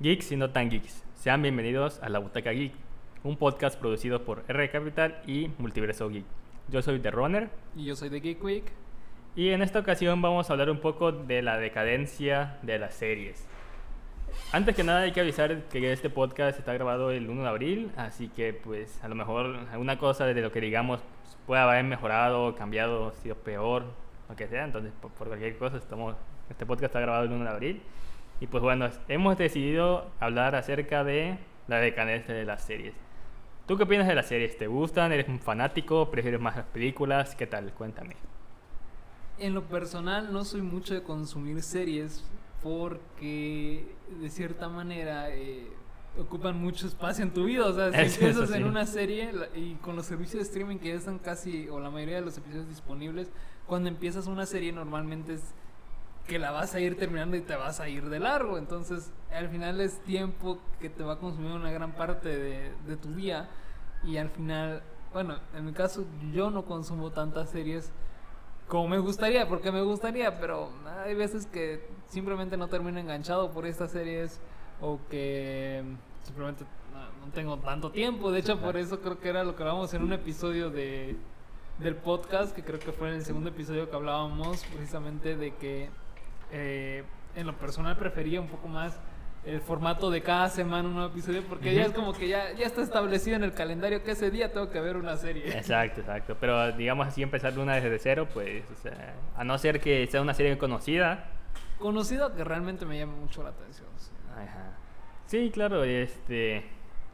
Geeks y no tan geeks. Sean bienvenidos a La Butaca Geek, un podcast producido por R Capital y Multiverso Geek. Yo soy The Runner Y yo soy de Geek Week. y en esta ocasión vamos a hablar un poco de la decadencia de las series. Antes que nada hay que avisar que este podcast está grabado el 1 de abril, así que pues a lo mejor alguna cosa de lo que digamos puede haber mejorado, cambiado, sido peor, lo que sea, entonces por, por cualquier cosa estamos, este podcast está grabado el 1 de abril. Y pues bueno, hemos decidido hablar acerca de la decadencia de las series. ¿Tú qué opinas de las series? ¿Te gustan? ¿Eres un fanático? ¿Prefieres más las películas? ¿Qué tal? Cuéntame. En lo personal no soy mucho de consumir series porque de cierta manera eh, ocupan mucho espacio en tu vida. O sea, si empiezas eso en sí. una serie y con los servicios de streaming que ya están casi, o la mayoría de los episodios disponibles, cuando empiezas una serie normalmente es que la vas a ir terminando y te vas a ir de largo. Entonces, al final es tiempo que te va a consumir una gran parte de, tu día. Y al final, bueno, en mi caso, yo no consumo tantas series como me gustaría, porque me gustaría, pero hay veces que simplemente no termino enganchado por estas series o que simplemente no, no tengo tanto tiempo. De hecho, por eso creo que era lo que hablábamos en un episodio de, del podcast, que creo que fue en el segundo episodio que hablábamos precisamente de que eh, en lo personal prefería un poco más el formato de cada semana un nuevo episodio, porque ya es como que ya, ya está establecido en el calendario que ese día tengo que ver una serie. Exacto, exacto. Pero digamos así, empezar una desde cero, pues, o sea, a no ser que sea una serie conocida. Conocido que realmente me llama mucho la atención. sí. Ajá. Sí, claro, este...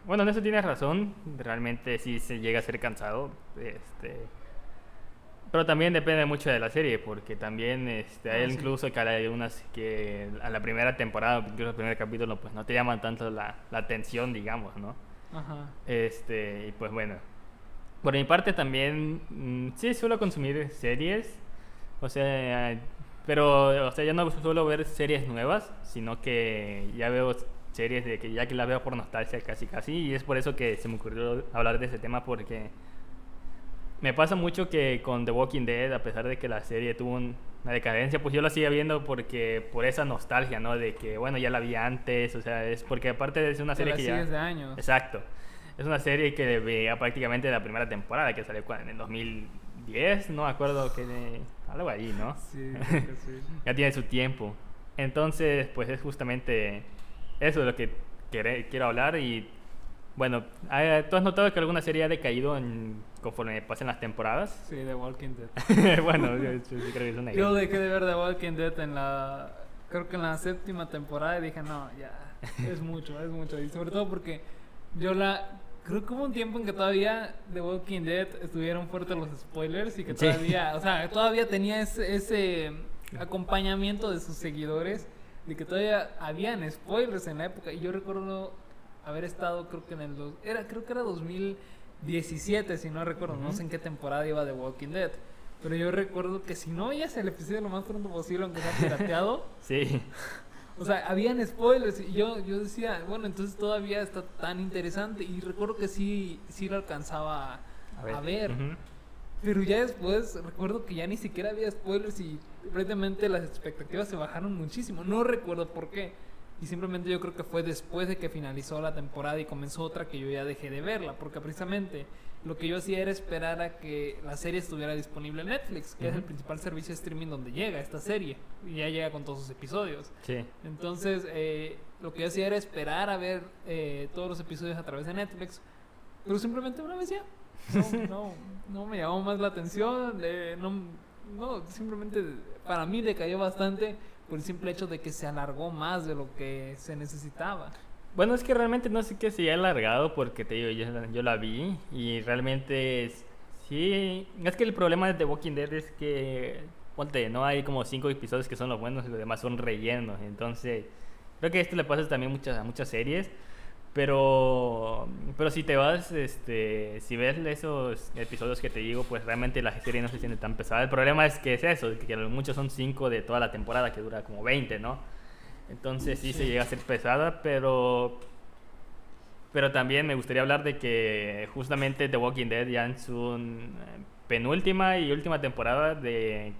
Bueno, en eso tienes razón. Realmente sí se llega a ser cansado. Este... Pero también depende mucho de la serie, porque también este, hay Ah, sí. incluso que hay unas que a la primera temporada, incluso el primer capítulo, pues no te llaman tanto la, la atención, digamos, ¿no? Ajá. Este, y pues bueno. Por mi parte también, mm, sí suelo consumir series. O sea, pero, o sea, ya no suelo ver series nuevas, sino que ya veo series de que ya que las veo por nostalgia casi casi. Y es por eso que se me ocurrió hablar de ese tema, porque me pasa mucho que con The Walking Dead, a pesar de que la serie tuvo un- una decadencia, pues yo la sigo viendo porque por esa nostalgia, ¿no? De que, bueno, ya la vi antes, o sea, es porque aparte de ser una serie la que ya... de años. Exacto. Es una serie que veía prácticamente la primera temporada, que salió en el 2010, no me acuerdo que algo ahí, ¿no? Sí, que sí. ya tiene su tiempo. Entonces, pues es justamente eso de lo que quiero hablar y bueno, ¿tú has notado que alguna serie ha decaído en- conforme pasan las temporadas? Sí, The Walking Dead. bueno, yo, yo sí creo que es una Yo dejé de ver The Walking Dead en la. Creo que en la séptima temporada y dije, no, ya. Es mucho, es mucho. Y sobre todo porque yo la. Creo que hubo un tiempo en que todavía The Walking Dead estuvieron fuertes los spoilers y que Sí. todavía. O sea, todavía tenía ese, ese acompañamiento de sus seguidores de que todavía habían spoilers en la época. Y yo recuerdo haber estado, creo que en el. dos- Era, creo que era 2017, si no recuerdo. No sé en qué temporada iba The Walking Dead. Pero yo recuerdo que si no veías el episodio lo más pronto posible, aunque sea pirateado, Sí, o sea, habían spoilers. Y yo, yo decía, bueno, entonces todavía está tan interesante. Y recuerdo que sí, sí lo alcanzaba a, a ver. Pero ya después recuerdo que ya ni siquiera había spoilers y prácticamente las expectativas se bajaron muchísimo. No recuerdo por qué. Y simplemente yo creo que fue después de que finalizó la temporada y comenzó otra que yo ya dejé de verla. Porque precisamente lo que yo hacía era esperar a que la serie estuviera disponible en Netflix, que es el principal servicio de streaming donde llega esta serie. Y ya llega con todos sus episodios. Sí. Entonces, eh, lo que yo hacía era esperar a ver eh, todos los episodios a través de Netflix. Pero simplemente una vez ya. No, no, no me llamó más la atención. eh, no, no, simplemente para mí decayó bastante por el simple hecho de que se alargó más de lo que se necesitaba. Bueno, es que realmente no sé qué se ha alargado porque te digo, yo, yo la vi y realmente es- sí, es que el problema de The Walking Dead es que, ponte, no hay como cinco episodios que son los buenos y los demás son rellenos, entonces creo que esto le pasa también muchas, a muchas series, pero, pero si te vas, este, si ves esos episodios que te digo, pues realmente la serie no se siente tan pesada. El problema es que es eso, que a lo mucho son cinco de toda la temporada que dura como 20, ¿no? Entonces sí, se llega a ser pesada, pero pero también me gustaría hablar de que justamente The Walking Dead ya en su eh, penúltima y última temporada de,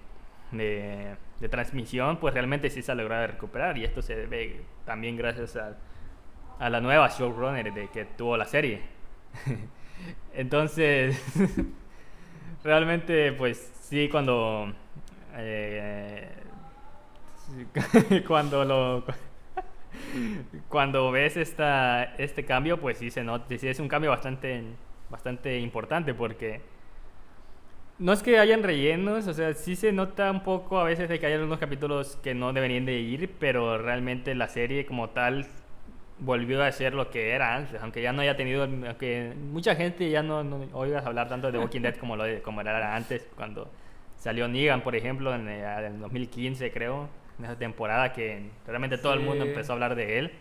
de, de transmisión, pues realmente sí se ha logrado recuperar y esto se debe también gracias al, a la nueva showrunner de que tuvo la serie. Entonces, realmente, pues sí, cuando eh, cuando lo cuando ves esta, este cambio, pues sí se nota, sí es un cambio bastante bastante importante porque no es que hayan rellenos, o sea, sí se nota un poco a veces de que hay algunos capítulos que no deberían de ir, pero realmente la serie como tal volvió a ser lo que era antes, aunque ya no haya tenido, aunque mucha gente ya no, no oigas hablar tanto de Walking Dead como, lo como era antes, cuando salió Negan, por ejemplo, en el 2015 creo, en esa temporada que realmente todo el mundo empezó a hablar de él.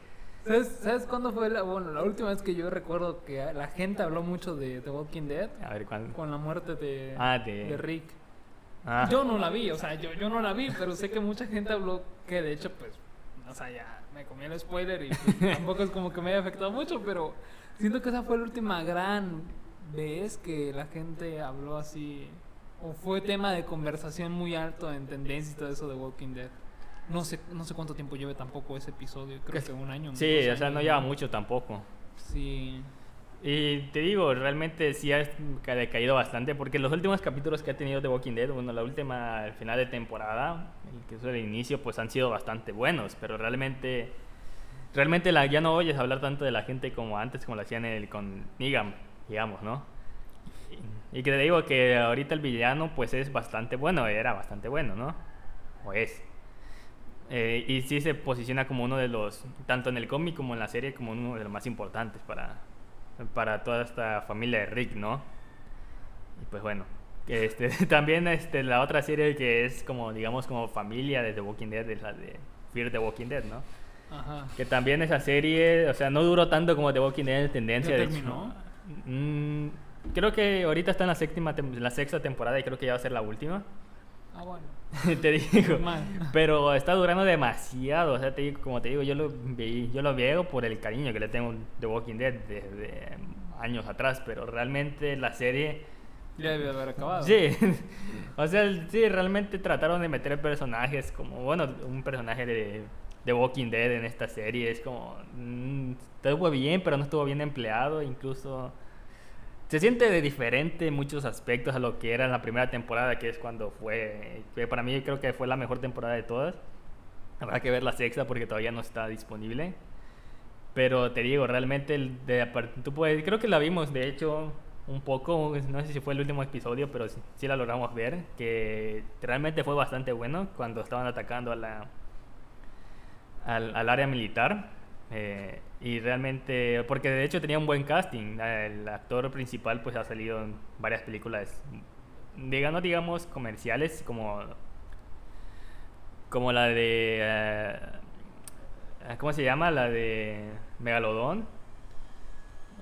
¿Sabes, ¿Sabes, cuándo fue la, bueno, la última vez que yo recuerdo que la gente habló mucho de The Walking Dead? A ver, ¿cuándo? Con la muerte de, ah, de... de Rick. Ah. Yo no la vi, o sea, yo, yo no la vi, pero sé que mucha gente habló que de hecho, pues, o sea, ya me comí el spoiler y pues, tampoco es como que me haya afectado mucho, pero siento que esa fue la última gran vez que la gente habló así, o fue tema de conversación muy alto en tendencia y todo eso de Walking Dead. No sé, no sé cuánto tiempo lleve tampoco ese episodio, creo que un año. Sí, o sea, no lleva mucho tampoco. Sí. Y te digo, realmente sí ha decaído bastante porque los últimos capítulos que ha tenido de Walking Dead, bueno, la última, al final de temporada, que es el inicio, pues han sido bastante buenos, pero realmente, realmente ya no oyes hablar tanto de la gente como antes, como lo hacían el, con Negan, digamos, ¿no? Y, y que te digo que ahorita el villano, pues es bastante bueno, era bastante bueno, ¿no? O es. Eh, y sí se posiciona como uno de los, tanto en el cómic como en la serie, como uno de los más importantes para, para toda esta familia de Rick, ¿no? Y pues bueno, este, también este, la otra serie que es como, digamos, como familia de The Walking Dead es la de Fear the Walking Dead, ¿no? Ajá. Que también esa serie, o sea, no duró tanto como The Walking Dead en tendencia. ¿Ya de terminó? Hecho, mm, creo que ahorita está en la, séptima, la sexta temporada y creo que ya va a ser la última. Ah, bueno. te digo. Pero está durando demasiado. O sea, te digo, como te digo, yo lo, vi, yo lo veo por el cariño que le tengo de Walking Dead desde años atrás. Pero realmente la serie. Ya debe haber acabado. Sí. o sea, sí, realmente trataron de meter personajes como, bueno, un personaje de, de Walking Dead en esta serie. Es como. Mmm, estuvo bien, pero no estuvo bien empleado. Incluso se siente de diferente en muchos aspectos a lo que era en la primera temporada, que es cuando fue, para mí creo que fue la mejor temporada de todas. Habrá que ver la sexta porque todavía no está disponible. Pero te digo, realmente, de, tú puedes, creo que la vimos, de hecho, un poco, no sé si fue el último episodio, pero sí, la logramos ver, que realmente fue bastante bueno cuando estaban atacando a la, al área militar. Eh, y realmente, porque de hecho tenía un buen casting. El actor principal pues ha salido en varias películas, digamos, digamos comerciales, como, como la de... Uh, ¿Cómo se llama? La de Megalodón.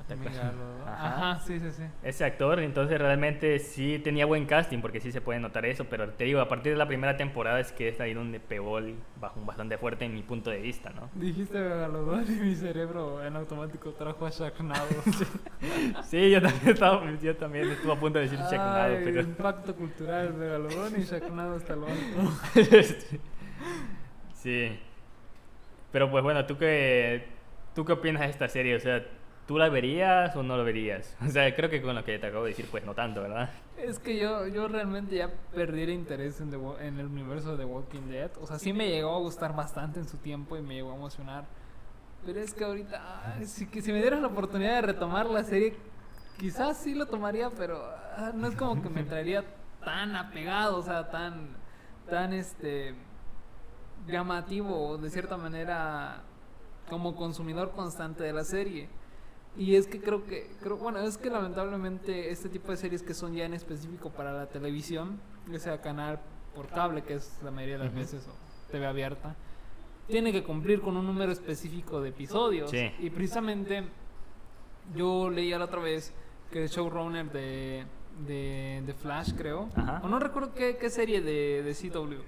Ajá. Ajá, sí, sí, sí. Ese actor, entonces realmente sí tenía buen casting, porque sí se puede notar eso, pero te digo, a partir de la primera temporada es que es ahí donde pegó el bajón bastante fuerte en mi punto de vista, ¿no? Dijiste Megalodón y mi cerebro en automático trajo a Sharknado. sí, yo también, estaba, yo también estuve a punto de decir Sharknado, pero... impacto cultural, Megalodón y Sharknado hasta lo alto. sí. Pero pues bueno, ¿tú qué, ¿tú qué opinas de esta serie? O sea, ¿Tú la verías o no la verías? O sea, creo que con lo que te acabo de decir, pues no tanto, ¿verdad? Es que yo, yo realmente ya perdí el interés en el universo de Walking Dead. O sea, sí me llegó a gustar bastante en su tiempo y me llegó a emocionar. Pero es que ahorita, si, que si me dieras la oportunidad de retomar la serie, quizás sí lo tomaría, pero ah, no es como que me traería tan apegado, o sea, tan, tan este, llamativo, de cierta manera, como consumidor constante de la serie. Y es que creo que, creo, bueno, es que lamentablemente este tipo de series que son ya en específico para la televisión, ya sea canal por cable, que es la mayoría de las veces, o TV abierta, tiene que cumplir con un número específico de episodios. Sí. Y precisamente yo leía la otra vez que el showrunner de, de, de Flash, creo, Ajá. o no recuerdo qué, qué serie de, de CW,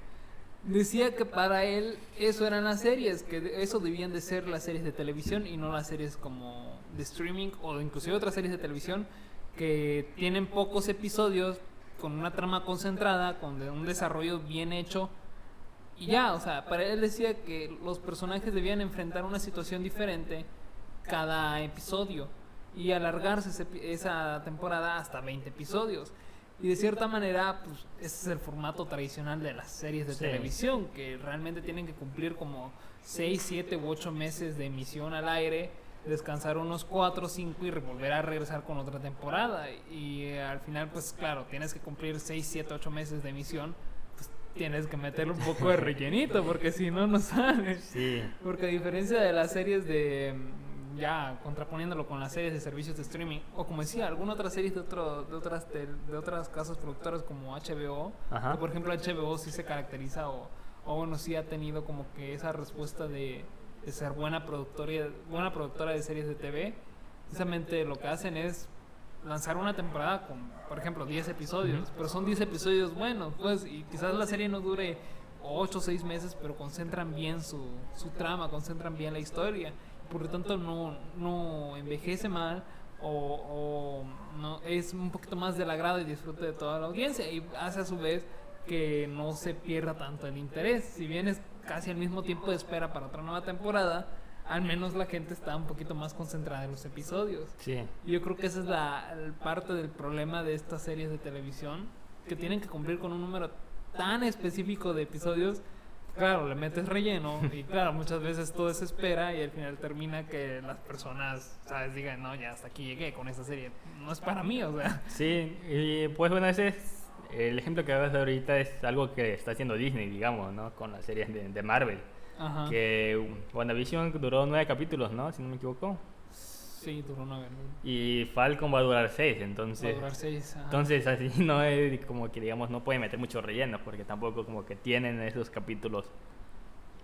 decía que para él eso eran las series, que eso debían de ser las series de televisión y no las series como de streaming o inclusive otras series de televisión que tienen pocos episodios con una trama concentrada, con un desarrollo bien hecho y ya, o sea, para él decía que los personajes debían enfrentar una situación diferente cada episodio y alargarse ese esa temporada hasta 20 episodios. Y de cierta manera, pues ese es el formato tradicional de las series de Sí. televisión, que realmente tienen que cumplir como 6, 7 u 8 meses de emisión al aire, descansar unos 4 o 5 y volver a regresar con otra temporada. Y eh, al final, pues claro, tienes que cumplir 6, 7, 8 meses de emisión, pues tienes que meterle un poco de rellenito, porque si no, no sale. Sí, Porque a diferencia de las series de. mm, Ya contraponiéndolo con las series de servicios de streaming, o como decía, algunas otras series de, otro, de, otras, tel- de otras casas productoras como HBO, que por ejemplo HBO sí se caracteriza, o, o bueno, sí ha tenido como que esa respuesta de, de ser buena productora, buena productora de series de TV. Precisamente lo que hacen es lanzar una temporada con, por ejemplo, 10 episodios, Ujú. pero son 10 episodios buenos, pues, y quizás la serie no dure 8 o 6 meses, pero concentran bien su, su trama, concentran bien la historia, por lo tanto no, no envejece mal o, o no es un poquito más del agrado y disfrute de toda la audiencia y hace a su vez que no se pierda tanto el interés. Si bien es casi el mismo tiempo de espera para otra nueva temporada, al menos la gente está un poquito más concentrada en los episodios. sí. Yo creo que esa es la parte del problema de estas series de televisión, que tienen que cumplir con un número tan específico de episodios. Claro, le metes relleno y claro, muchas veces todo se espera y al final termina que las personas, ¿sabes? Digan, no, ya hasta aquí llegué con esta serie. No es para mí, o sea. Sí, y pues bueno, ese es el ejemplo que hablas de ahorita es algo que está haciendo Disney, digamos, ¿no? Con las series de, de Marvel. Ajá. Que WandaVision duró nueve capítulos, ¿no? Si no me equivoco. Sí, duró vez. Y Falcon va a durar seis, Va a entonces... durar seis. ajá. Entonces así no es como que digamos no puede meter mucho relleno porque tampoco como que tienen esos capítulos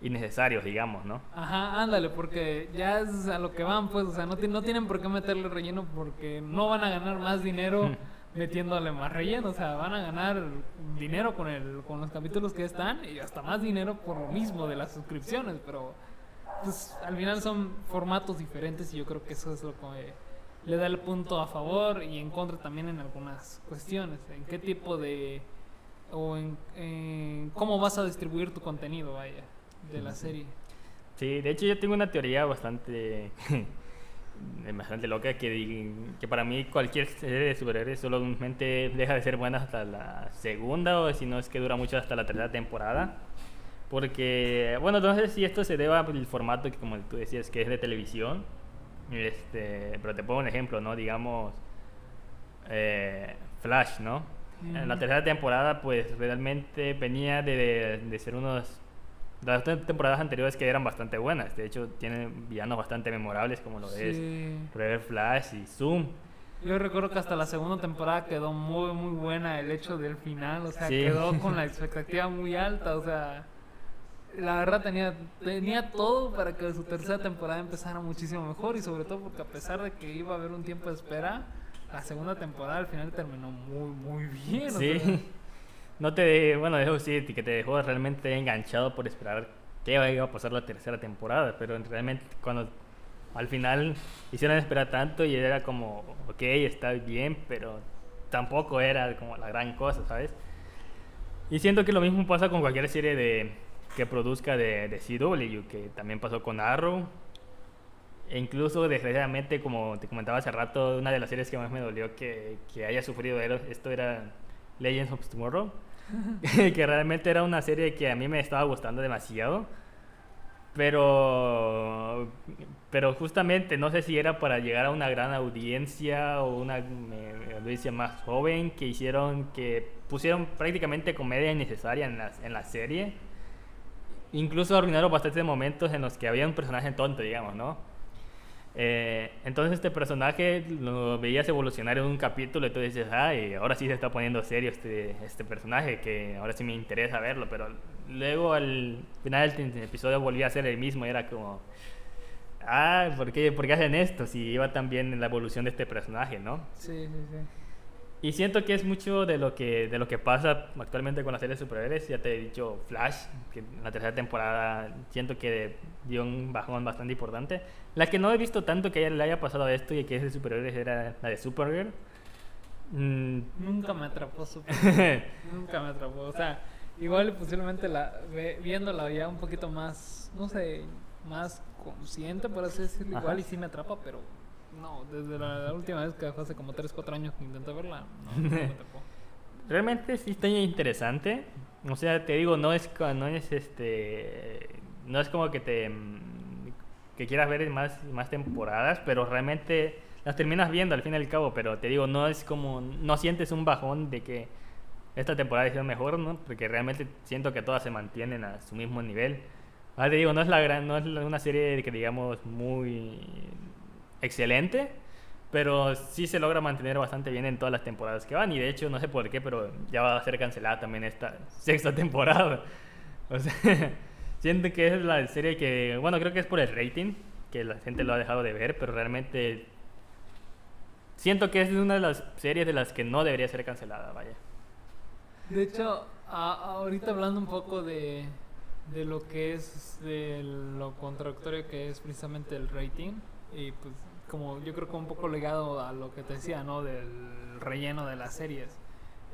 innecesarios, digamos, ¿no? Ajá, ándale, porque ya es a lo que van, pues, o sea, no, no tienen por qué meterle relleno porque no van a ganar más dinero metiéndole más relleno, o sea, van a ganar dinero con el con los capítulos que están y hasta más dinero por lo mismo de las suscripciones, pero pues al final son formatos diferentes y yo creo que eso es lo que le da el punto a favor y en contra también en algunas cuestiones, en qué tipo de o en, en cómo vas a distribuir tu contenido, vaya, de la serie. Sí, de hecho yo tengo una teoría bastante bastante loca que, que para mí cualquier serie de superhéroes solamente deja de ser buena hasta la segunda o si no es que dura mucho hasta la tercera temporada. Porque, bueno, no sé si esto se deba al formato que como tú decías que es de televisión. Este, pero te pongo un ejemplo, ¿no? Digamos eh, Flash, ¿no? En la tercera temporada pues realmente venía de, de ser unos las temporadas anteriores que eran bastante buenas. De hecho, tienen villanos bastante memorables como lo es. River Flash y Zoom. Yo recuerdo que hasta la segunda temporada quedó muy muy buena el hecho del final, o sea, Sí. quedó con la expectativa muy alta, o sea, la verdad tenía tenía todo para que su tercera temporada empezara muchísimo mejor y sobre todo porque a pesar de que iba a haber un tiempo de espera, la segunda temporada al final terminó muy muy bien, o Sí. sea, No te, bueno, eso sí, que te dejó realmente enganchado por esperar qué iba a pasar la tercera temporada, pero realmente cuando al final hicieron esperar tanto y era como, ok, está bien, pero tampoco era como la gran cosa, ¿sabes? Y siento que lo mismo pasa con cualquier serie de, que produzca de, CW, que también pasó con Arrow. E incluso, desgraciadamente, como te comentaba hace rato, una de las series que más me dolió que, que haya sufrido esto era Legends of Tomorrow. que realmente era una serie que a mí me estaba gustando demasiado. Pero, pero justamente no sé si era para llegar a una gran audiencia o una eh, audiencia más joven que hicieron que pusieron prácticamente comedia innecesaria en la, en la serie. Incluso arruinaron bastantes momentos en los que había un personaje tonto, digamos, ¿no? Eh, entonces este personaje lo veías evolucionar en un capítulo y tú dices, ay, ahora sí se está poniendo serio este, este personaje, que ahora sí me interesa verlo, pero luego al final del episodio volvía a ser el mismo y era como, ah, ¿por qué, hacen esto? Si iba tan bien en la evolución de este personaje, ¿no? sí, sí, sí. Y siento que es mucho de lo que, de lo que pasa actualmente con las series de superhéroes. Ya te he dicho Flash, que en la tercera temporada siento que dio un bajón bastante importante. La que no he visto tanto que le haya pasado a esto y que es de superhéroes era la de Supergirl. Mm, Nunca me atrapó Superman. Nunca me atrapó. O sea, igual posiblemente la, viéndola ya un poquito más, no sé, más consciente, por así decirlo. Ajá. Igual y sí me atrapa, pero no, desde la, la última vez que fue hace como 3, 4 años que intenté verla, no, no me atrapó. Realmente sí está interesante. O sea, te digo, no es, no es este, no es como que te mm, que quieras ver más, más temporadas, pero realmente las terminas viendo al fin y al cabo. Pero te digo, no es como, no sientes un bajón de que esta temporada es mejor, ¿no? Porque realmente siento que todas se mantienen a su mismo nivel. Ahora te digo, no es la gran, no es una serie que digamos muy excelente, pero sí se logra mantener bastante bien en todas las temporadas que van. Y de hecho, no sé por qué, pero ya va a ser cancelada también esta sexta temporada. O sea, siento que es la serie que, bueno, creo que es por el rating, que la gente lo ha dejado de ver, pero realmente siento que es una de las series de las que no debería ser cancelada, vaya. De hecho, a- ahorita hablando un poco de, de lo que es de lo contradictorio que es precisamente el rating, y pues como yo creo que un poco legado a lo que te decía, ¿no? Del relleno de las series.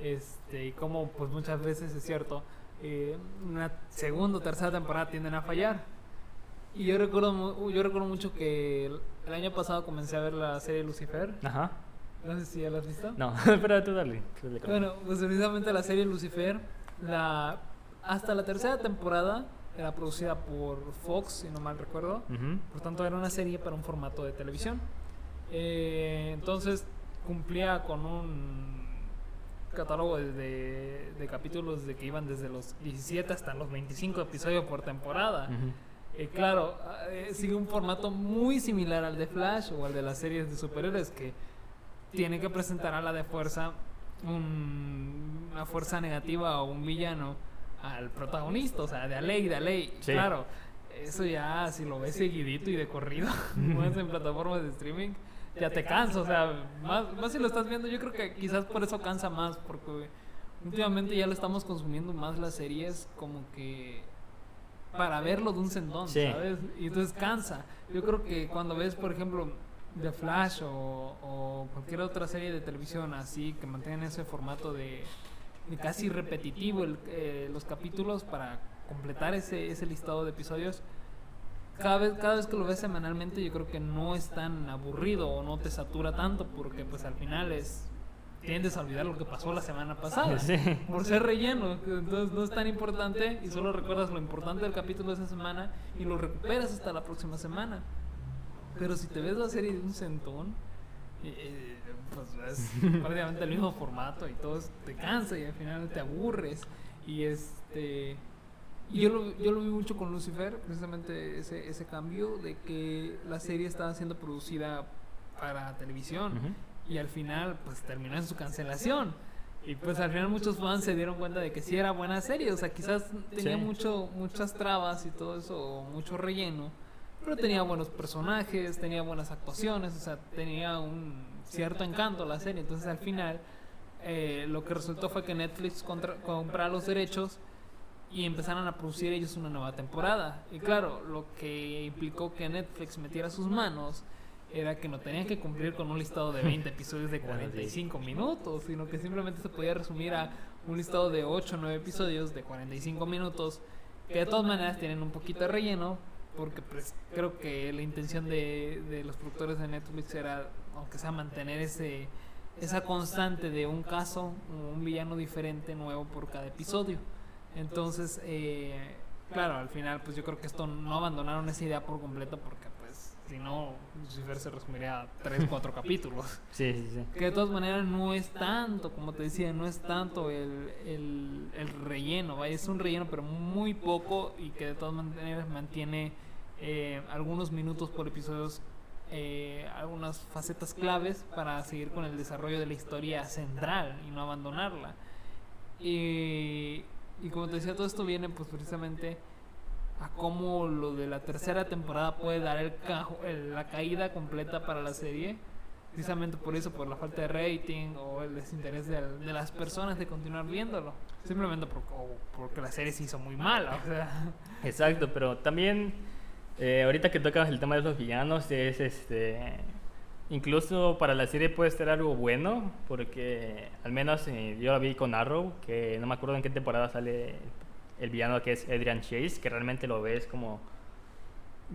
Este, y como pues muchas veces es cierto, eh, una segunda o tercera temporada tienden a fallar. Y yo recuerdo, mu- yo recuerdo mucho que el, año pasado comencé a ver la serie Lucifer. Ajá. No sé si ya la has visto. No, pero tú dale. tú dale. Bueno, pues precisamente la serie Lucifer, la, hasta la tercera temporada era producida por Fox, si no mal recuerdo. Por tanto, era una serie para un formato de televisión. Eh, entonces, cumplía con un catálogo de, de- de capítulos de que iban desde los 17 hasta los 25 episodios por temporada. Eh, claro, eh, sigue un formato muy similar al de Flash o al de las series de superhéroes que tiene que presentar a la de fuerza un- una fuerza negativa o un villano al protagonista, o sea, de a ley, de a ley. Sí. Claro, eso ya si lo ves seguidito y de corrido, más en plataformas de streaming, ya te cansa, o sea, más, más si lo estás viendo, yo creo que quizás por eso cansa más, porque últimamente ya lo estamos consumiendo más las series como que para verlo de un sendón, Sí. ¿sabes? Y entonces cansa. Yo creo que cuando ves, por ejemplo, The Flash o, o cualquier otra serie de televisión así que mantienen ese formato de casi repetitivo el- eh, los capítulos para completar ese, ese listado de episodios, cada vez, cada vez que lo ves semanalmente yo creo que no es tan aburrido o no te satura tanto porque pues al final es tiendes a olvidar lo que pasó la semana pasada Sí. por ser relleno. Entonces no es tan importante y solo recuerdas lo importante del capítulo de esa semana y lo recuperas hasta la próxima semana. Pero si te ves la serie de un centón eh, eh, pues es prácticamente el mismo formato y todo te cansa y al final te aburres y este yo lo, yo lo vi mucho con Lucifer, precisamente ese, ese cambio de que la serie estaba siendo producida para televisión Ujú. y al final pues terminó en su cancelación. Y pues al final muchos fans se dieron cuenta de que sí era buena serie, o sea, quizás tenía Sí. mucho, muchas trabas y todo eso, mucho relleno, pero tenía buenos personajes, tenía buenas actuaciones, o sea, tenía un cierto encanto la serie. Entonces al final eh, lo que resultó fue que Netflix contra, comprara los derechos y empezaron a producir ellos una nueva temporada. Y claro, lo que implicó que Netflix metiera sus manos era que no tenían que cumplir con un listado de 20 episodios de 45 minutos, sino que simplemente se podía resumir a un listado de 8 o 9 episodios de 45 minutos, que de todas maneras tienen un poquito de relleno, porque pues creo que la intención de, de los productores de Netflix era, aunque sea mantener ese esa constante de un caso, un villano diferente, nuevo por cada episodio. Entonces, eh, claro, al final, pues yo creo que esto no abandonaron esa idea por completo porque, pues, si no, Lucifer se resumiría a 3, 4 capítulos. Sí, sí, sí. Que de todas maneras no es tanto, como te decía, no es tanto el, el, el relleno, vaya, es un relleno, pero muy poco y que de todas maneras mantiene eh, algunos minutos por episodios, eh, algunas facetas claves para seguir con el desarrollo de la historia central y no abandonarla. Y, y como te decía, todo esto viene pues precisamente a cómo lo de la tercera temporada puede dar el cajo, el- la caída completa para la serie precisamente por eso, por la falta de rating o el desinterés de, de las personas de continuar viéndolo. Simplemente por- o porque la serie se hizo muy mala. O sea, Exacto, pero también eh, ahorita que tocas el tema de los villanos es este incluso para la serie puede ser algo bueno porque al menos eh, yo la vi con Arrow que no me acuerdo en qué temporada sale el villano que es Adrian Chase que realmente lo ves como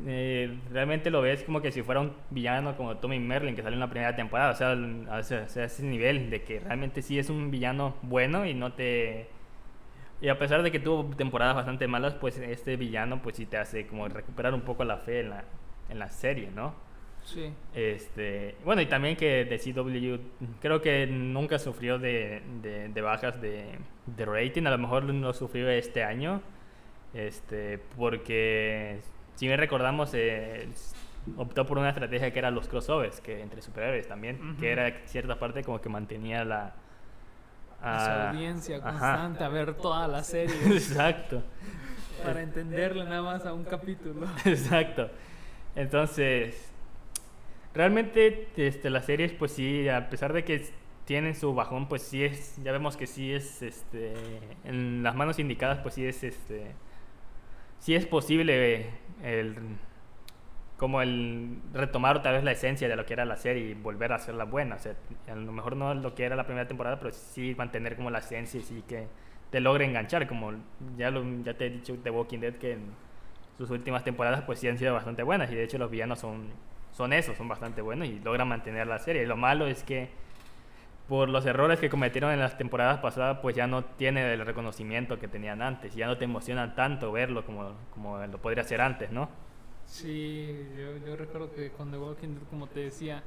eh, realmente lo ves como que si fuera un villano como Tommy Merlin que salió en la primera temporada, o sea, a ese, a ese nivel de que realmente sí es un villano bueno y no te... Y a pesar de que tuvo temporadas bastante malas, pues este villano pues sí te hace como recuperar un poco la fe en la, en la serie, ¿no? Sí. Este, bueno, y también que de CW creo que nunca sufrió de, de- de bajas de, de rating, a lo mejor lo sufrió este año, este, porque si bien recordamos, eh, optó por una estrategia que era los crossovers, que entre superhéroes también, que era cierta parte como que mantenía la... Esa ah, audiencia ajá. constante a ver toda la serie Exacto. para entenderle nada más a un capítulo. Exacto. Entonces, realmente este, las series, pues sí, a pesar de que tienen su bajón, pues sí es, ya vemos que sí es, este, en las manos indicadas, pues sí es, este, sí es posible el, como el retomar otra vez la esencia de lo que era la serie y volver a hacerla buena. O sea, a lo mejor no lo que era la primera temporada, pero sí mantener como la esencia y sí que te logre enganchar, como ya, lo, ya te he dicho The Walking Dead que en sus últimas temporadas pues sí han sido bastante buenas y de hecho los villanos son, son esos, son bastante buenos y logran mantener la serie. Lo malo es que por los errores que cometieron en las temporadas pasadas pues ya no tiene el reconocimiento que tenían antes, ya no te emocionan tanto verlo como, como lo podría ser antes, ¿no? Sí, yo, yo recuerdo que con The Walking Dead, como te decía,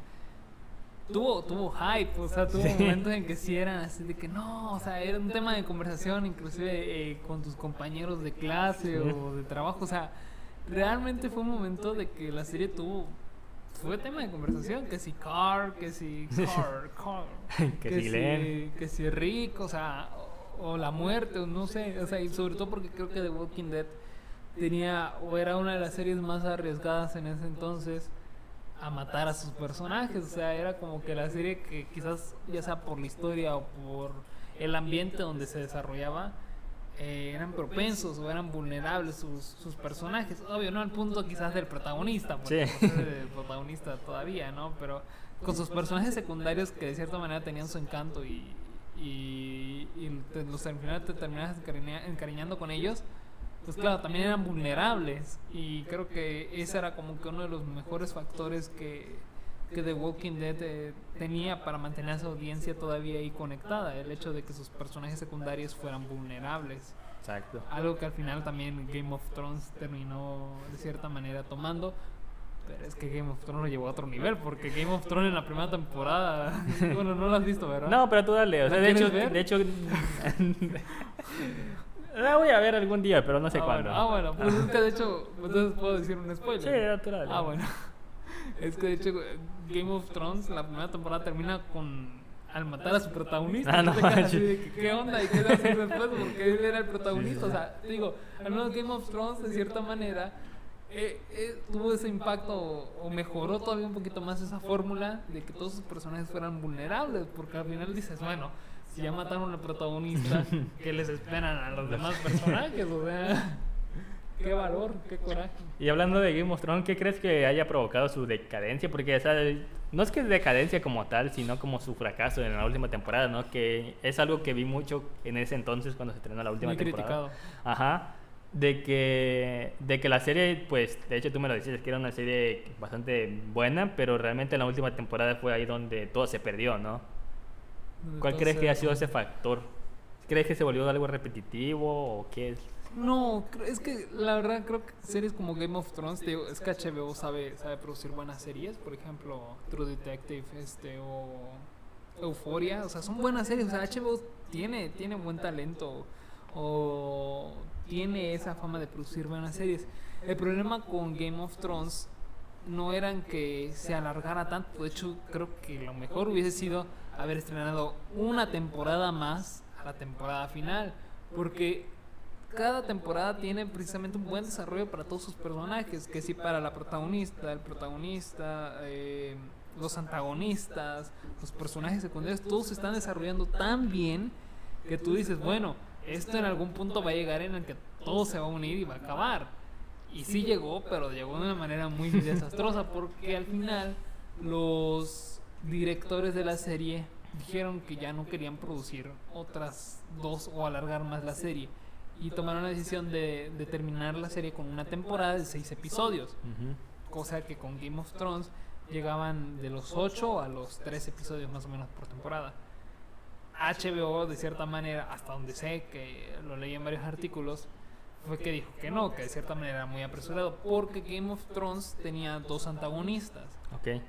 tuvo, tuvo hype, o sea, tuvo Sí. momentos en que sí eran así de que no, o sea, era un tema de conversación, inclusive eh, con tus compañeros de clase Sí. o de trabajo, o sea, realmente fue un momento de que la serie tuvo, fue tema de conversación, que si Carr, que si Carr, Carr, Que si Glenn. que si Rick, o sea, o, o la muerte, o no sé, o sea, y sobre todo porque creo que The Walking Dead tenía o era una de las series más arriesgadas en ese entonces a matar a sus personajes, o sea, era como que la serie que quizás ya sea por la historia o por el ambiente donde se desarrollaba eh, eran propensos o eran vulnerables sus, sus personajes, obvio, no al punto quizás del protagonista, porque Sí. no el protagonista todavía, ¿no? Pero con sus personajes secundarios que de cierta manera tenían su encanto y, y, y te- los, al final te terminas encariña- encariñando con ellos, pues claro, también eran vulnerables y creo que ese era como que uno de los mejores factores que, que The Walking Dead eh, tenía para mantener a su audiencia todavía ahí conectada, el hecho de que sus personajes secundarios fueran vulnerables. Exacto. Algo que al final también Game of Thrones terminó de cierta manera tomando. Pero es que Game of Thrones lo llevó a otro nivel, porque Game of Thrones en la primera temporada, bueno, no lo has visto, ¿verdad? No, pero tú dale. O sea, ¿La de hecho, ver? de hecho, la voy a ver algún día, pero no sé ah, cuándo. Bueno, ah, bueno, pues es que de hecho, entonces puedo decir un spoiler. Sí, natural. Ah, bueno. Es que de hecho Game of Thrones, la primera temporada termina con al matar a su protagonista. Ah, no te quedas así manches. de que, ¿qué onda? ¿Y qué va a hacer después? Porque él era el protagonista. O sea, te digo, al menos Game of Thrones, de cierta manera, eh, eh, tuvo ese impacto o, o mejoró todavía un poquito más esa fórmula de que todos sus personajes fueran vulnerables. Porque al final dices, bueno, si ya mataron al protagonista, ¿qué les esperan a los demás personajes? O sea, qué valor, qué coraje. Y hablando de Game of Thrones, ¿qué crees que haya provocado su decadencia? Porque o sea, no es que es decadencia como tal, sino como su fracaso en la última temporada, ¿no? Que es algo que vi mucho en ese entonces cuando se estrenó la última Muy temporada. criticado. Ajá. De que, de que la serie, pues, de hecho tú me lo decías, que era una serie bastante buena, pero realmente en la última temporada fue ahí donde todo se perdió, ¿no? ¿Cuál crees que ha sido ese factor? ¿Crees que se volvió algo repetitivo o qué es? No, es que la verdad creo que series como Game of Thrones, te digo, es que HBO sabe, sabe producir buenas series, por ejemplo, True Detective, este, o Euphoria, o sea, son buenas series, o sea, HBO tiene, tiene buen talento, o tiene esa fama de producir buenas series. El problema con Game of Thrones no eran que se alargara tanto, de hecho creo que lo mejor hubiese sido haber estrenado una temporada más a la temporada final, porque cada temporada tiene precisamente un buen desarrollo para todos sus personajes, que sí para la protagonista, el protagonista, eh, los antagonistas, los personajes secundarios, todos se están desarrollando tan bien que tú dices, bueno, esto en algún punto va a llegar en el que todo se va a unir y va a acabar. Y sí llegó, pero llegó de una manera muy desastrosa, porque al final los directores de la serie dijeron que ya no querían producir otras dos o alargar más la serie. y tomaron la decisión de, de terminar la serie con una temporada de seis episodios, cosa que con Game of Thrones llegaban de los 8 a los 3 episodios más o menos por temporada. HBO, de cierta manera, hasta donde sé, que lo leí en varios artículos, fue que dijo que no, que de cierta manera era muy apresurado, porque Game of Thrones tenía dos antagonistas. Ok.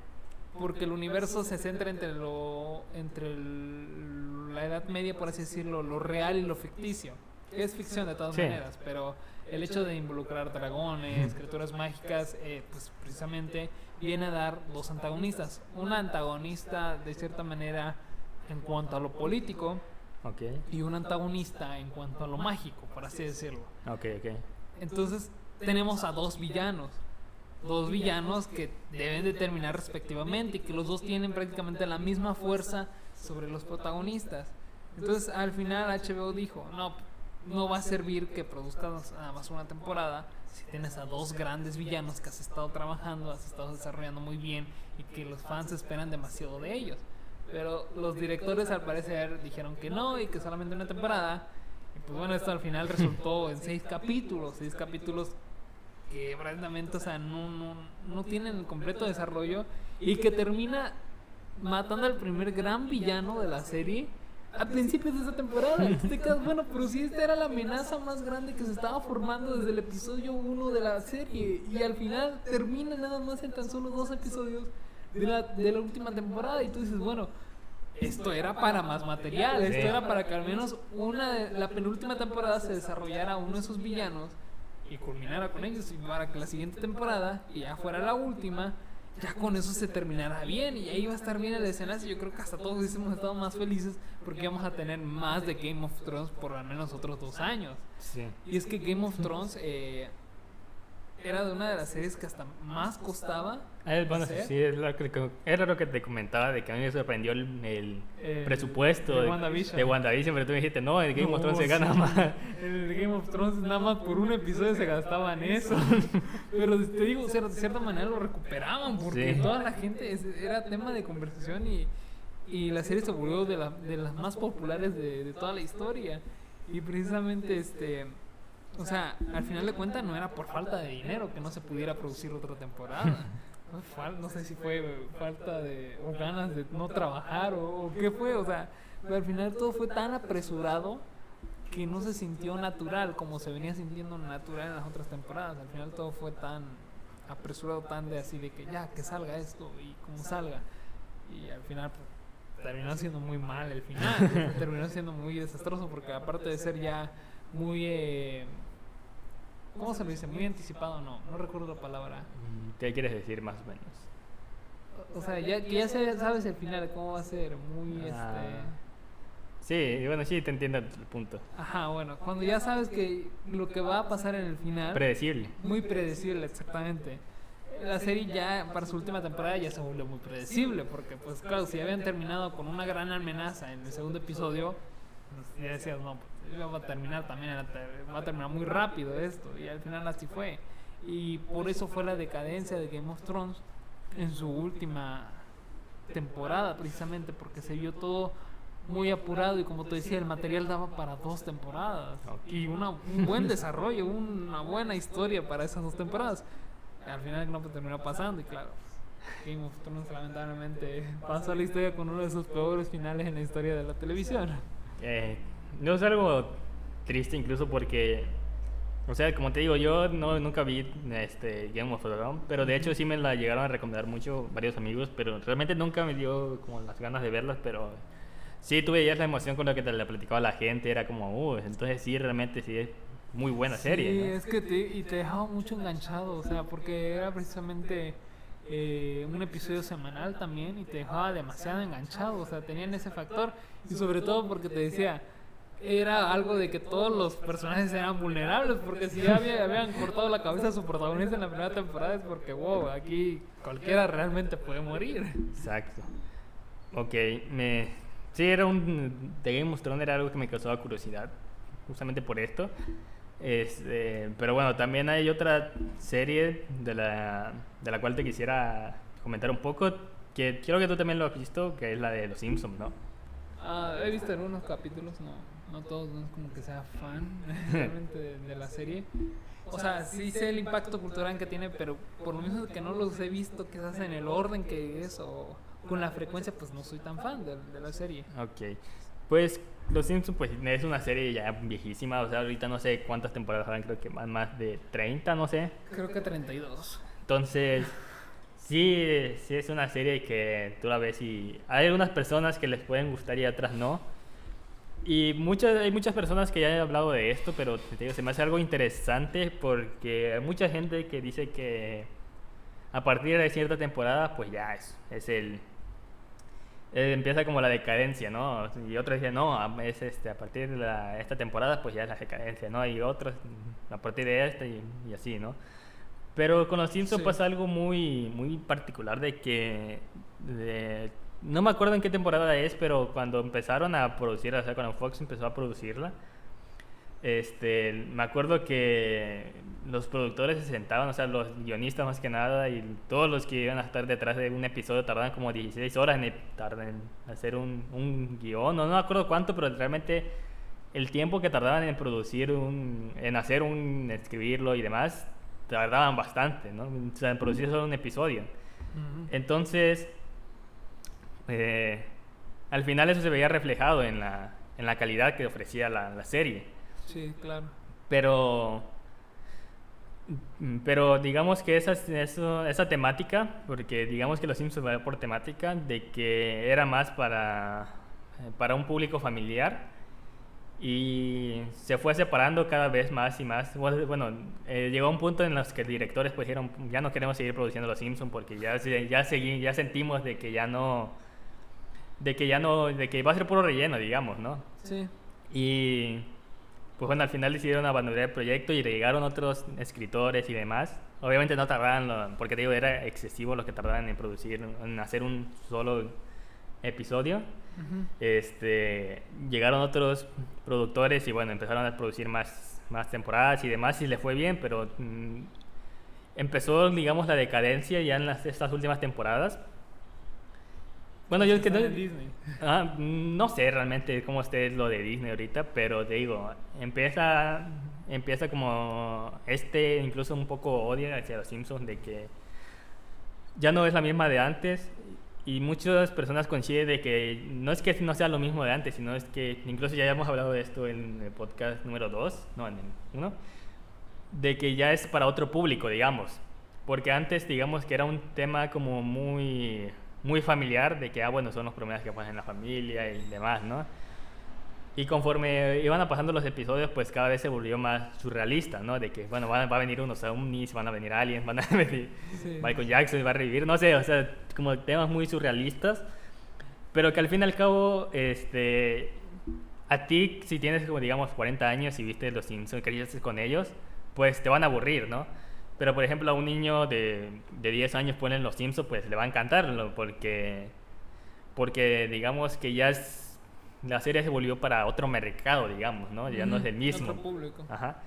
Porque el universo se centra entre lo entre el- la Edad Media, por así decirlo, lo real y lo ficticio. Es ficción de todas Sí. maneras, pero el hecho de involucrar dragones, criaturas mágicas, eh, pues precisamente viene a dar dos antagonistas. Una antagonista de cierta manera en cuanto a lo político y un antagonista en cuanto a lo mágico, por así decirlo. Ok, ok. Entonces tenemos a dos villanos. Dos villanos que deben determinar respectivamente y que los dos tienen prácticamente la misma fuerza sobre los protagonistas. Entonces al final HBO dijo, no, no va a servir que produzcas nada más una temporada si tienes a dos grandes villanos que has estado trabajando, has estado desarrollando muy bien y que los fans esperan demasiado de ellos. Pero los directores al parecer dijeron que no y que solamente una temporada. Y pues bueno, esto al final resultó en seis capítulos, seis capítulos que prácticamente, o sea, no, no, no tienen completo desarrollo y que termina matando al primer gran villano de la serie a principios de esa temporada. Entonces te quedas, bueno, pero si esta era la amenaza más grande que se estaba formando desde el episodio 1 de la serie y al final termina nada más en tan solo dos episodios de la, de la última temporada y tú dices, bueno, esto era para más material, esto Sí. era para que al menos una de- la penúltima temporada se desarrollara uno de esos villanos y culminara con ellos y para que la siguiente temporada, y ya fuera la última, ya con eso se terminara bien y ahí va a estar bien el escenario. Yo creo que hasta todos hubiésemos estado más felices porque íbamos a tener más de Game of Thrones por al menos otros dos años. Sí. Y es que Game of Thrones eh, era de una de las series que hasta más costaba. Ah, bueno, sí, hacer. sí, es lo que, era lo que te comentaba de que a mí me sorprendió el, el El- presupuesto de WandaVision. de WandaVision, pero tú me dijiste, no, el Game of Thrones se No, gana sí. más. El Game of Thrones nada más por un episodio se gastaban eso. Pero te digo, o sea, de cierta manera lo recuperaban porque Sí. toda la gente era tema de conversación y, y la serie se volvió de, la- de las más populares de, de toda la historia. Y precisamente este... O sea, al final de cuentas no era por falta de dinero que no se pudiera producir otra temporada. No, sé si fue falta de o ganas de no trabajar o, o qué fue, o sea, pero al final todo fue tan apresurado que no se sintió natural como se venía sintiendo natural en las otras temporadas. Al final todo fue tan apresurado, tan de así de que ya, que salga esto y como salga. Y al final pues, terminó siendo muy mal el final, terminó siendo muy desastroso porque aparte de ser ya muy... eh, ¿Cómo se lo dice? Muy anticipado, no, no recuerdo la palabra. ¿Qué quieres decir más o menos? O sea, ya, que ya sabes el final, cómo va a ser, muy Ah. este... Sí, bueno, sí, te entiendo el punto. Ajá, bueno, cuando ya sabes que lo que va a pasar en el final... Predecible. Muy predecible, exactamente. La serie ya, para su última temporada, ya se volvió muy predecible, porque pues claro, si habían terminado con una gran amenaza en el segundo episodio, pues, ya decías, no, pues va a terminar también, va a terminar muy rápido esto, y al final así fue. Y por eso fue la decadencia de Game of Thrones en su última temporada, precisamente, porque se vio todo muy apurado y como te decía, el material daba para dos temporadas y una, un buen desarrollo, una buena historia para esas dos temporadas. Al final no terminó pasando y claro, Game of Thrones lamentablemente pasó a la historia con uno de sus peores finales en la historia de la televisión. Eh, no es algo triste incluso porque, o sea, como te digo, yo no, nunca vi este, Game of Thrones, pero de hecho sí me la llegaron a recomendar mucho varios amigos, pero realmente nunca me dio como las ganas de verlas, pero sí tuve ya la emoción con la que te la platicaba la gente, era como, uh, entonces sí, realmente sí es muy buena serie. Sí, ¿no? es que te, y te dejaba mucho enganchado, o sea, porque era precisamente eh, un episodio semanal también y te dejaba demasiado enganchado, o sea, tenían ese factor y sobre todo porque te decía, era algo de que todos los personajes eran vulnerables, porque si ya había- habían cortado la cabeza a su protagonista en la primera temporada es porque, wow, aquí cualquiera realmente puede morir. Exacto. Ok, me... Sí, era un... The Game of Thrones era algo que me causaba curiosidad, justamente por esto. Este, pero bueno, también hay otra serie de la, de la cual te quisiera comentar un poco, que creo que tú también lo has visto, que es la de Los Simpsons, ¿no? Ah, he visto en unos capítulos, no. No todos no es como que sea fan realmente de, de la serie. O sea, sí sé el impacto cultural que tiene, pero por lo mismo que no los he visto quizás en el orden que es o con la frecuencia, pues no soy tan fan de, de la serie. Ok. Pues Los Simpsons pues, es una serie ya viejísima, o sea, ahorita no sé cuántas temporadas habrán, creo que más, más de 30, no sé. Creo que 32. Entonces, sí, sí es una serie que tú la ves y hay algunas personas que les pueden gustar y otras no. Y muchas, hay muchas personas que ya han hablado de esto, pero te digo, se me hace algo interesante porque hay mucha gente que dice que a partir de cierta temporada, pues ya es, es el... eh, empieza como la decadencia, ¿no? Y otros dicen, no, a- es este, a partir de la- esta temporada, pues ya es la decadencia, ¿no? Y otros mm, a partir de esta y, y así, ¿no? Pero con los Simpsons Sí. pasa algo muy, muy particular de que... de- no me acuerdo en qué temporada es, pero cuando empezaron a producir, o sea, cuando Fox empezó a producirla, este, me acuerdo que los productores se sentaban, o sea, los guionistas más que nada, y todos los que iban a estar detrás de un episodio tardaban como 16 horas en, hacer un, un guion, no, no me acuerdo cuánto, pero realmente el tiempo que tardaban en producir un, en hacer un, escribirlo y demás, tardaban bastante, ¿no? O sea, en producir solo un episodio. Entonces, eh, al final eso se veía reflejado en la, en la calidad que ofrecía la, la serie. Sí, claro. Pero, pero digamos que esa, eso- esa temática, porque digamos que Los Simpsons va por temática, de que era más para, eh, para un público familiar y se fue separando cada vez más y más. Bueno, eh, llegó un punto en los que directores pues dijeron, ya no queremos seguir produciendo Los Simpsons porque ya, ya sentimos de que ya no... De que ya no, de que va a ser puro relleno, digamos, ¿no? Sí. Y pues bueno, al final decidieron abandonar el proyecto y llegaron otros escritores y demás. Obviamente no tardaban, lo- porque te digo, era excesivo lo que tardaban en producir, en hacer un solo episodio. Ujú. Este, llegaron otros productores y bueno, empezaron a producir más, más temporadas y demás y les fue bien, pero mm, empezó, digamos, la decadencia ya en las, estas últimas temporadas. Bueno, yo es que no, Disney. Ah, no sé realmente cómo esté lo de Disney ahorita, pero te digo, empieza, empieza como este, incluso un poco odio hacia los Simpsons de que ya no es la misma de antes y muchas personas coinciden de que no es que no sea lo mismo de antes, sino es que incluso ya hemos hablado de esto en el podcast número 2, no, en el 1, de que ya es para otro público, digamos. Porque antes, digamos que era un tema como muy, muy familiar, de que, ah, bueno, son los problemas que pasan en la familia y demás, ¿no? Y conforme iban pasando los episodios, pues cada vez se volvió más surrealista, ¿no? De que, bueno, van- va a venir unos ovnis, van a venir aliens, van a venir Sí. Michael Jackson va a revivir, no sé, o sea, como temas muy surrealistas, pero que al fin y al cabo, este, a ti, si tienes como digamos 40 años y viste Los Simpsons, creciste con ellos, pues te van a aburrir, ¿no? Pero por ejemplo a un niño de, de 10 años ponen Los Simpsons, pues le va a encantar, ¿no? porque, porque digamos que ya es, la serie se volvió para otro mercado, digamos, ¿no? Ya no es el mismo. Otro público. Ajá.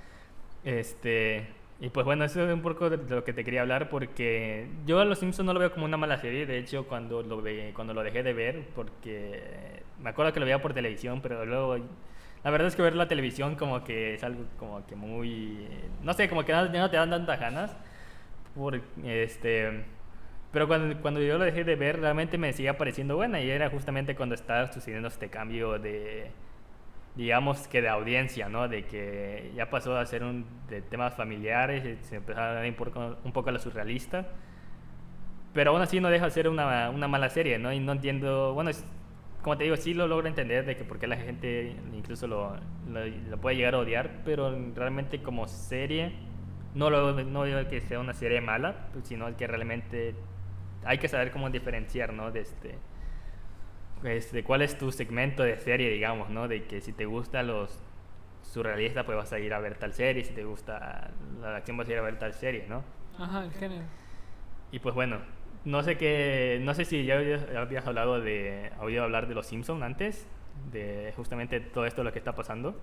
Este, y pues bueno, eso es un poco de lo que te quería hablar porque yo a Los Simpsons no lo veo como una mala serie, de hecho cuando lo ve, cuando lo dejé de ver porque me acuerdo que lo veía por televisión, pero luego la verdad es que ver la televisión como que es algo como que muy no sé, como que no- no te dan tantas ganas por este pero cuando, cuando yo lo dejé de ver realmente me seguía pareciendo buena y era justamente cuando estaba sucediendo este cambio de digamos que de audiencia, ¿no? De que ya pasó a ser un, de temas familiares, se empezó a dar un poco, a lo surrealista. Pero aún así no deja de ser una, una mala serie, ¿no? Y no entiendo, bueno, como te digo, sí lo logro entender de que por qué la gente incluso lo, lo, lo puede llegar a odiar, pero realmente como serie no lo no veo que sea una serie mala, pues, sino que realmente hay que saber cómo diferenciar, ¿no? De este, este, cuál es tu segmento de serie, digamos, ¿no? De que si te gusta los surrealistas, pues vas a ir a ver tal serie, si te gusta la acción vas a ir a ver tal serie, ¿no? Ajá, el género. Y pues bueno, no sé qué, no sé si ya habías, hablado de, oído hablar de los Simpsons antes, de justamente todo esto lo que está pasando.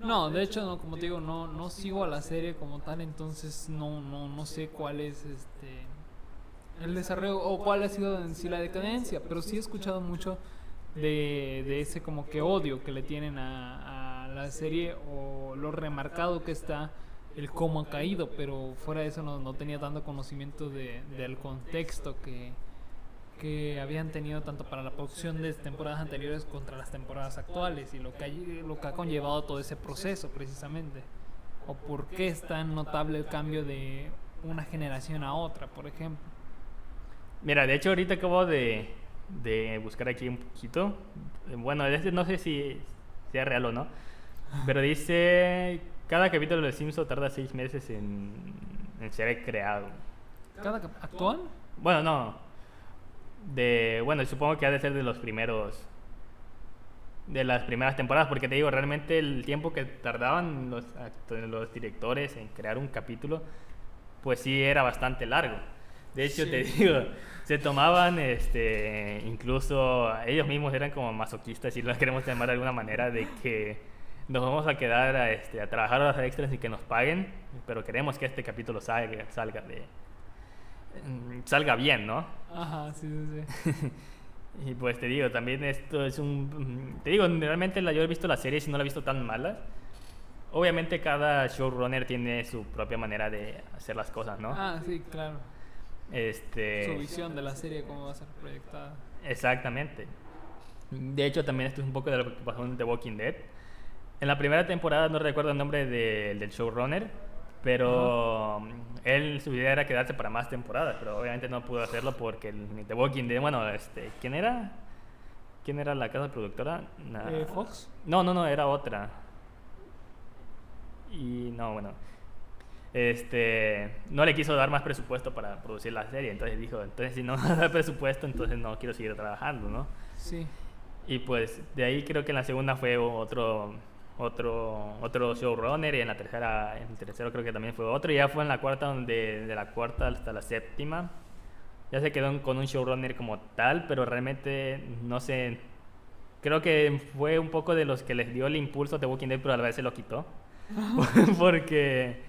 No, de hecho, no, como te digo, no, no sigo a la serie como tal, entonces no, no, no sé cuál es este el desarrollo o cuál ha sido en sí la decadencia, pero sí he escuchado mucho de, de ese como que odio que le tienen a, a la serie o lo remarcado que está el cómo ha caído, pero fuera de eso no, no tenía tanto conocimiento de, del contexto que, que habían tenido tanto para la producción de temporadas anteriores contra las temporadas actuales y lo que, hay- lo que ha conllevado todo ese proceso precisamente. O por qué es tan notable el cambio de una generación a otra, por ejemplo. Mira, de hecho ahorita acabo de, de buscar aquí un poquito. Bueno, este no sé si sea real o no, pero dice cada capítulo de Simpson tarda seis meses en, en ser creado. ¿Cada actual? Bueno, no. De, bueno, supongo que ha de ser de los primeros. De las primeras temporadas, porque te digo, realmente el tiempo que tardaban los, directores en crear un capítulo, pues sí era bastante largo. De hecho, te digo, se tomaban, este, incluso ellos mismos eran como masoquistas, si lo queremos llamar de alguna manera, de que nos vamos a quedar a, este, a trabajar horas extras y que nos paguen, pero queremos que este capítulo salga, salga de, mm, salga bien, ¿no? Ajá, sí, sí, sí. Y pues te digo, también esto es un... Te digo, realmente la, yo he visto la serie y no la he visto tan mala. Obviamente cada showrunner tiene su propia manera de hacer las cosas, ¿no? Ah, sí, claro. Este... Su visión de la serie, cómo va a ser proyectada. Exactamente. De hecho, también esto es un poco de lo que pasó en The Walking Dead. En la primera temporada no recuerdo el nombre de- del showrunner, pero él su idea era quedarse para más temporadas, pero obviamente no pudo hacerlo porque el, The Walking Dead, bueno, este, ¿quién era? ¿Quién era la casa productora? Eh, ¿Fox? No, no, no, era otra. Y no, bueno. Este, no le quiso dar más presupuesto para producir la serie, entonces dijo, entonces si no me da presupuesto, entonces no quiero seguir trabajando, ¿no? Sí. Y pues de ahí creo que en la segunda fue otro otro otro showrunner y en la tercera en el tercero creo que también fue otro y ya fue en la cuarta donde de la cuarta hasta la séptima ya se quedó con un showrunner como tal, pero realmente no sé creo que fue un poco de los que les dio el impulso The Walking Dead, pero a la vez se lo quitó. porque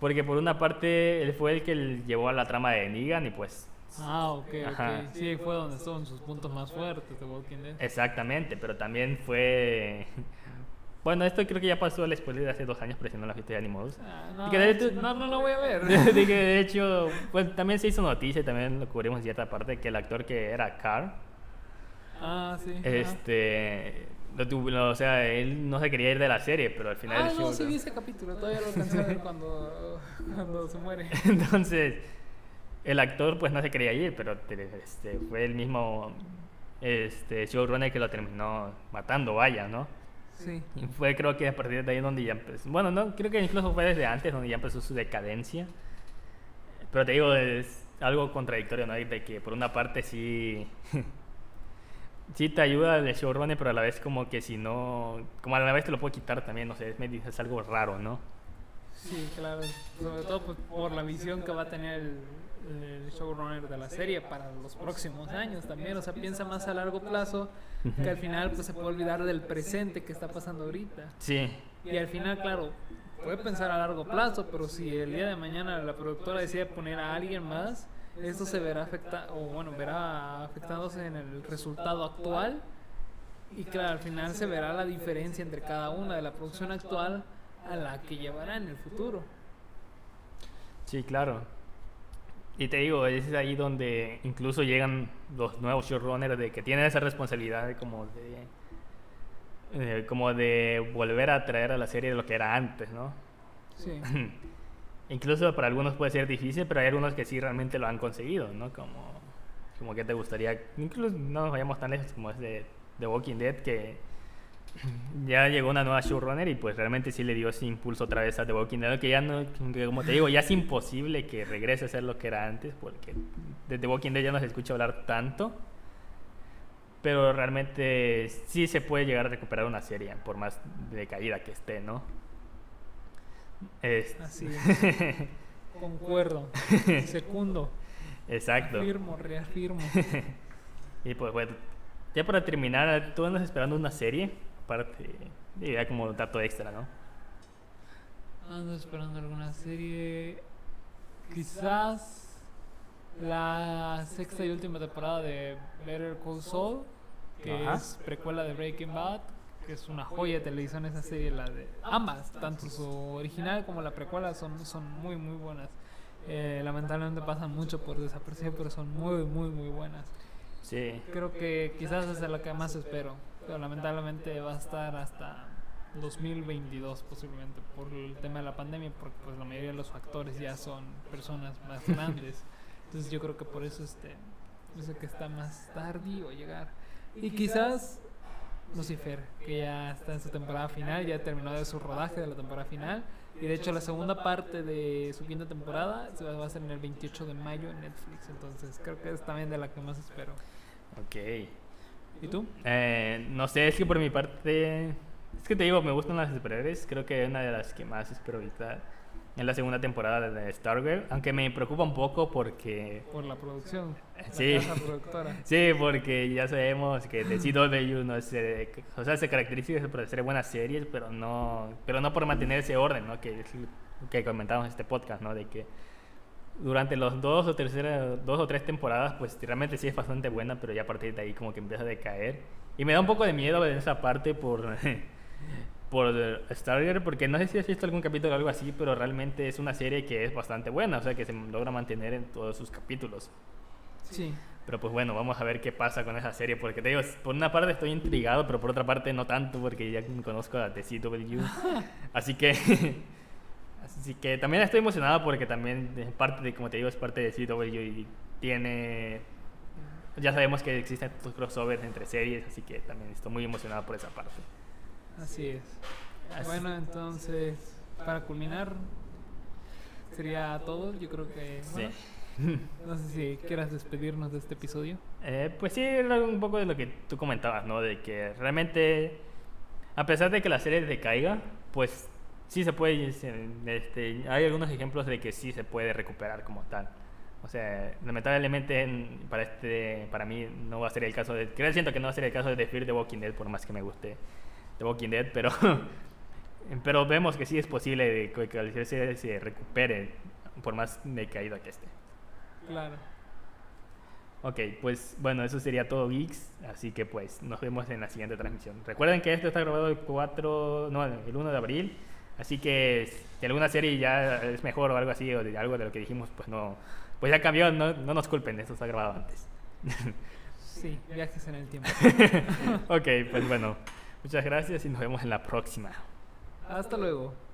porque por una parte él fue el que llevó a la trama de Negan y pues Ah, ok. Sí, fue donde en sus puntos más fuertes de Walking Dead. Exactamente, pero también fue. Bueno, esto creo que ya pasó el spoiler de hace dos años, pero si no la viste ya ni modos. Ah, no, de hecho- no, no lo voy a ver. de que de hecho, pues también se hizo noticia, y también lo cubrimos en cierta parte, que el actor que era Carr, Ah, sí. este. Lo tuvo- lo- o sea, él no se quería ir de la serie, pero al final Ah, no, sí vi ese capítulo. Todavía lo alcancé a ver cuando, cuando se muere. Entonces, el actor pues no se quería ir, pero te- este, fue el mismo este, showrunner que lo terminó matando, vaya, ¿no? Sí. Y fue creo que a partir de ahí donde ya empezó. Bueno, no, creo que incluso fue desde antes donde ya empezó su decadencia. Pero te digo, es algo contradictorio, ¿no? De que por una parte sí. sí te ayuda el showrunner, pero a la vez como que si no. Como a la vez te lo puedo quitar también, no sé, es, medio- es algo raro, ¿no? Sí, claro. Sobre todo pues, por la visión que va a tener el, el showrunner de la serie para los próximos años también. O sea, piensa más a largo plazo que al final pues se puede olvidar del presente que está pasando ahorita. Sí, Y al final, claro, puede pensar a largo plazo, pero si el día de mañana la productora decide poner a alguien más, esto se verá afecta o bueno, verá afectándose en el resultado actual. Y claro, al final se verá la diferencia entre cada una de la producción actual a la que llevará en el futuro. sí, claro. Y te digo, es ahí donde incluso llegan los nuevos showrunners de que tienen esa responsabilidad de como de eh, como de volver a traer a la serie lo que era antes, ¿no? Sí. Incluso para algunos puede ser difícil, pero hay algunos que sí realmente lo han conseguido, ¿no? Como, como que te gustaría, incluso no nos vayamos tan lejos como es de, de Walking Dead, que ya llegó una nueva showrunner y pues realmente sí le dio ese impulso otra vez a The Walking Dead, que ya no, que como te digo, ya es imposible que regrese a ser lo que era antes, porque de The Walking Dead ya no se escucha hablar tanto, pero realmente sí se puede llegar a recuperar una serie, por más decaída que esté, ¿no? Es- Así es. Concuerdo. Secundo. Exacto. Afirmo, reafirmo. Y pues bueno, ya para terminar, tú andas esperando una serie, aparte, digo, ya como dato extra, ¿no? Ando esperando alguna serie. Quizás la sexta y última temporada de Better Call Saul. que Ajá. es precuela de Breaking Bad, que es una joya de televisión esa serie, la de ambas, tanto su original como la precuela son, son muy muy buenas. Eh, lamentablemente pasan mucho por desapercibido, pero son muy muy muy buenas. Sí. Creo que quizás es la que más espero, pero lamentablemente va a estar hasta 2022 posiblemente por el tema de la pandemia, porque pues la mayoría de los factores ya son personas más grandes. Entonces yo creo que por eso este es el que está más tardío llegar. Y quizás Lucifer, que ya está en su temporada final, ya terminó de su rodaje de la temporada final. Y de hecho la segunda parte de su quinta temporada se va va a hacer en el 28 de mayo en Netflix. Entonces creo que es también de la que más espero. Ok. ¿Y tú? Eh, no sé, es que por mi parte. Es que te digo, me gustan las superhéroes. Creo que una de las que más espero ahorita es la segunda temporada de Stargirl. Aunque me preocupa un poco porque. Por la producción. La Sí. casa productora. Sí, porque ya sabemos que The CW no se, o sea, se caracteriza por hacer buenas series, pero no, pero no por mantener ese orden, ¿no? Que es lo que comentamos en este podcast, ¿no? De que durante los dos o tercera, dos o tres temporadas, pues realmente sí es bastante buena, pero ya a partir de ahí como que empieza a decaer. Y me da un poco de miedo en esa parte por por Stargirl, porque no sé si has visto algún capítulo o algo así, pero realmente es una serie que es bastante buena, o sea, que se logra mantener en todos sus capítulos. Sí. Pero pues bueno, vamos a ver qué pasa con esa serie, porque te digo, por una parte estoy intrigado, pero por otra parte no tanto, porque ya conozco a The CW. así que, así que también estoy emocionado porque también es parte de, como te digo, es parte de CW y tiene, ya sabemos que existen estos crossovers entre series, así que también estoy muy emocionado por esa parte. Así es. Así- Bueno, entonces, para culminar, sería todo. Yo creo que. Sí. bueno, no sé si quieras despedirnos de este episodio. Eh, pues sí, un poco de lo que tú comentabas, ¿no? De que realmente, a pesar de que la serie decaiga, pues sí se puede, se- este, hay algunos ejemplos de que sí se puede recuperar como tal. O sea, lamentablemente en- para este, para mí no va a ser el caso de, creo siento que no va a ser el caso de The Fear the Walking Dead, por más que me guste The Walking Dead, pero, pero vemos que sí es posible de que la serie se recupere, por más decaída que esté. Claro. Ok, pues bueno, eso sería todo Geeks, así que pues nos vemos en la siguiente transmisión. Recuerden que esto está grabado el 4, no, el 1 de abril, así que si alguna serie ya es mejor o algo así, o de algo de lo que dijimos, pues no, pues ya cambió, no, no nos culpen, esto está grabado antes. Sí, viajes en el tiempo. ok, pues bueno, muchas gracias y nos vemos en la próxima. Hasta luego.